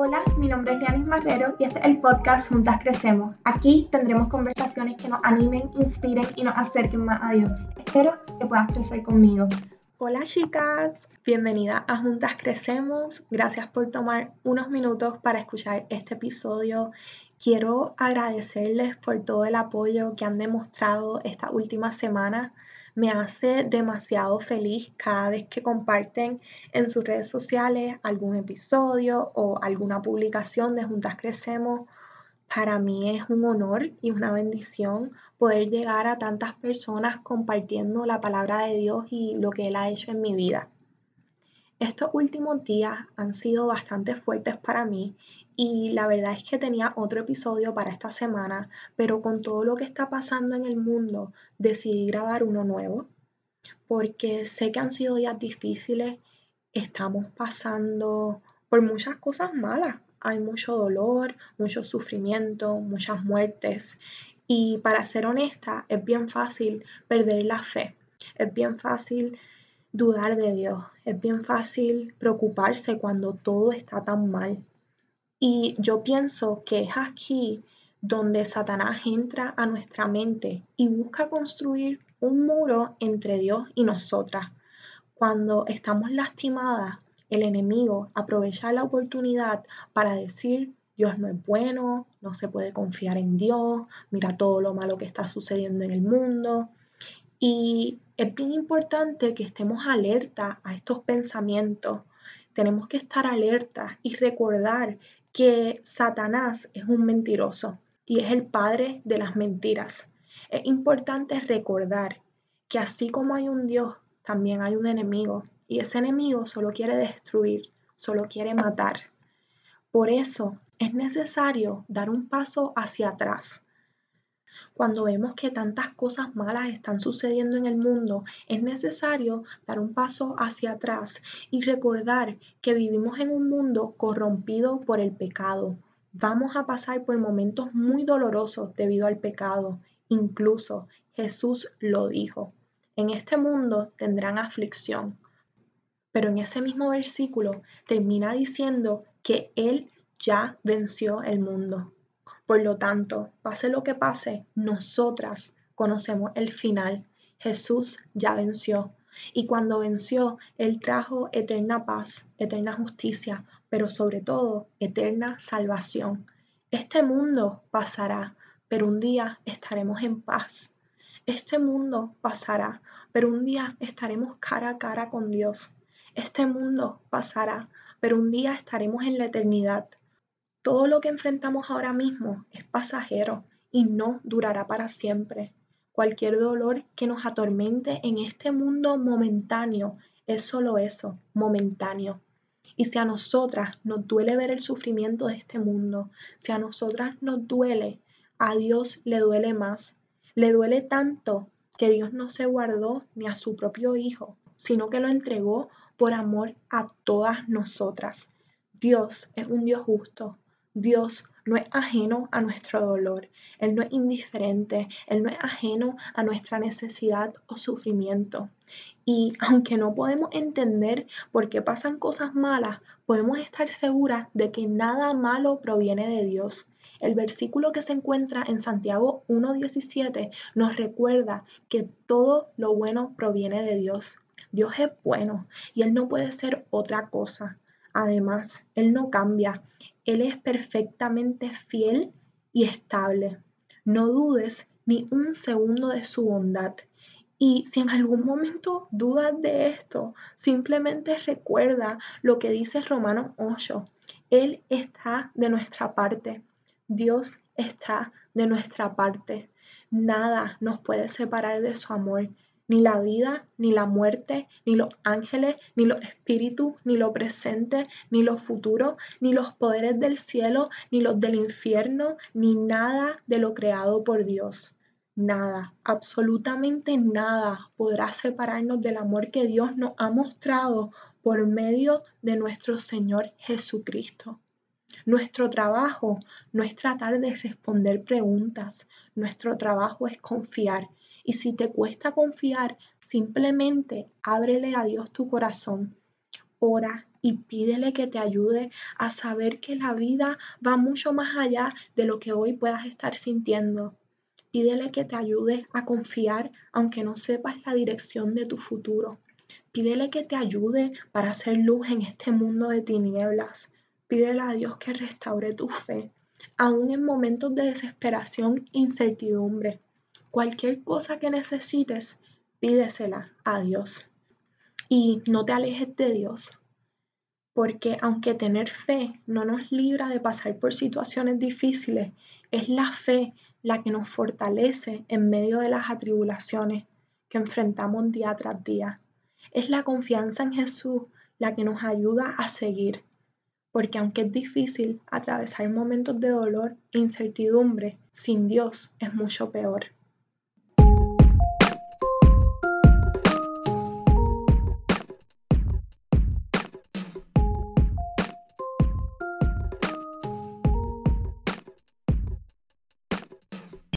Hola, mi nombre es Lianis Marrero y este es el podcast Juntas Crecemos. Aquí tendremos conversaciones que nos animen, inspiren y nos acerquen más a Dios. Espero que puedas crecer conmigo. Hola chicas, bienvenida a Juntas Crecemos. Gracias por tomar unos minutos para escuchar este episodio. Quiero agradecerles por todo el apoyo que han demostrado esta última semana me hace demasiado feliz cada vez que comparten en sus redes sociales algún episodio o alguna publicación de Juntas Crecemos. Para mí es un honor y una bendición poder llegar a tantas personas compartiendo la palabra de Dios y lo que Él ha hecho en mi vida. Estos últimos días han sido bastante fuertes para mí y la verdad es que tenía otro episodio para esta semana, pero con todo lo que está pasando en el mundo, decidí grabar uno nuevo, porque sé que han sido días difíciles, estamos pasando por muchas cosas malas, hay mucho dolor, mucho sufrimiento, muchas muertes, y para ser honesta, es bien fácil perder la fe, es bien fácil dudar de Dios, es bien fácil preocuparse cuando todo está tan mal. Y yo pienso que es aquí donde Satanás entra a nuestra mente y busca construir un muro entre Dios y nosotras. Cuando estamos lastimadas, el enemigo aprovecha la oportunidad para decir, Dios no es bueno, no se puede confiar en Dios, mira todo lo malo que está sucediendo en el mundo. Y es bien importante que estemos alerta a estos pensamientos. Tenemos que estar alerta y recordar que Satanás es un mentiroso y es el padre de las mentiras. Es importante recordar que así como hay un Dios, también hay un enemigo y ese enemigo solo quiere destruir, solo quiere matar. Por eso es necesario dar un paso hacia atrás cuando vemos que tantas cosas malas están sucediendo en el mundo, es necesario dar un paso hacia atrás y recordar que vivimos en un mundo corrompido por el pecado. Vamos a pasar por momentos muy dolorosos debido al pecado. Incluso Jesús lo dijo. En este mundo tendrán aflicción. Pero en ese mismo versículo termina diciendo que Él ya venció el mundo. Por lo tanto, pase lo que pase, nosotras conocemos el final. Jesús ya venció. Y cuando venció, Él trajo eterna paz, eterna justicia, pero sobre todo eterna salvación. Este mundo pasará, pero un día estaremos en paz. Este mundo pasará, pero un día estaremos cara a cara con Dios. Este mundo pasará, pero un día estaremos en la eternidad. Todo lo que enfrentamos ahora mismo es pasajero y no durará para siempre. Cualquier dolor que nos atormente en este mundo momentáneo es solo eso, momentáneo. Y si a nosotras nos duele ver el sufrimiento de este mundo, si a nosotras nos duele, a Dios le duele más. Le duele tanto que Dios no se guardó ni a su propio Hijo, sino que lo entregó por amor a todas nosotras. Dios es un Dios justo, Dios no es ajeno a nuestro dolor, Él no es indiferente, Él no es ajeno a nuestra necesidad o sufrimiento. Y aunque no podemos entender por qué pasan cosas malas, podemos estar seguras de que nada malo proviene de Dios. El versículo que se encuentra en Santiago 1.17 nos recuerda que todo lo bueno proviene de Dios. Dios es bueno y Él no puede ser otra cosa. Además, Él no cambia. Él es perfectamente fiel y estable. No dudes ni un segundo de su bondad. Y si en algún momento dudas de esto, simplemente recuerda lo que dice Romanos 8. Él está de nuestra parte. Dios está de nuestra parte. Nada nos puede separar de su amor ni la vida, ni la muerte, ni los ángeles, ni los espíritus, ni lo presente, ni lo futuro, ni los poderes del cielo, ni los del infierno, ni nada de lo creado por Dios. Nada, absolutamente nada podrá separarnos del amor que Dios nos ha mostrado por medio de nuestro Señor Jesucristo. Nuestro trabajo no es tratar de responder preguntas, nuestro trabajo es confiar y si te cuesta confiar, simplemente ábrele a Dios tu corazón. Ora, y pídele que te ayude a saber que la vida va mucho más allá de lo que hoy puedas estar sintiendo. Pídele que te ayude a confiar aunque no sepas la dirección de tu futuro. Pídele que te ayude para hacer luz en este mundo de tinieblas. Pídele a Dios que restaure tu fe, aún en momentos de desesperación e incertidumbre. Cualquier cosa que necesites, pídesela a Dios. Y no te alejes de Dios, porque aunque tener fe no nos libra de pasar por situaciones difíciles, es la fe la que nos fortalece en medio de las atribulaciones que enfrentamos día tras día. Es la confianza en Jesús la que nos ayuda a seguir, porque aunque es difícil atravesar momentos de dolor e incertidumbre, sin Dios es mucho peor.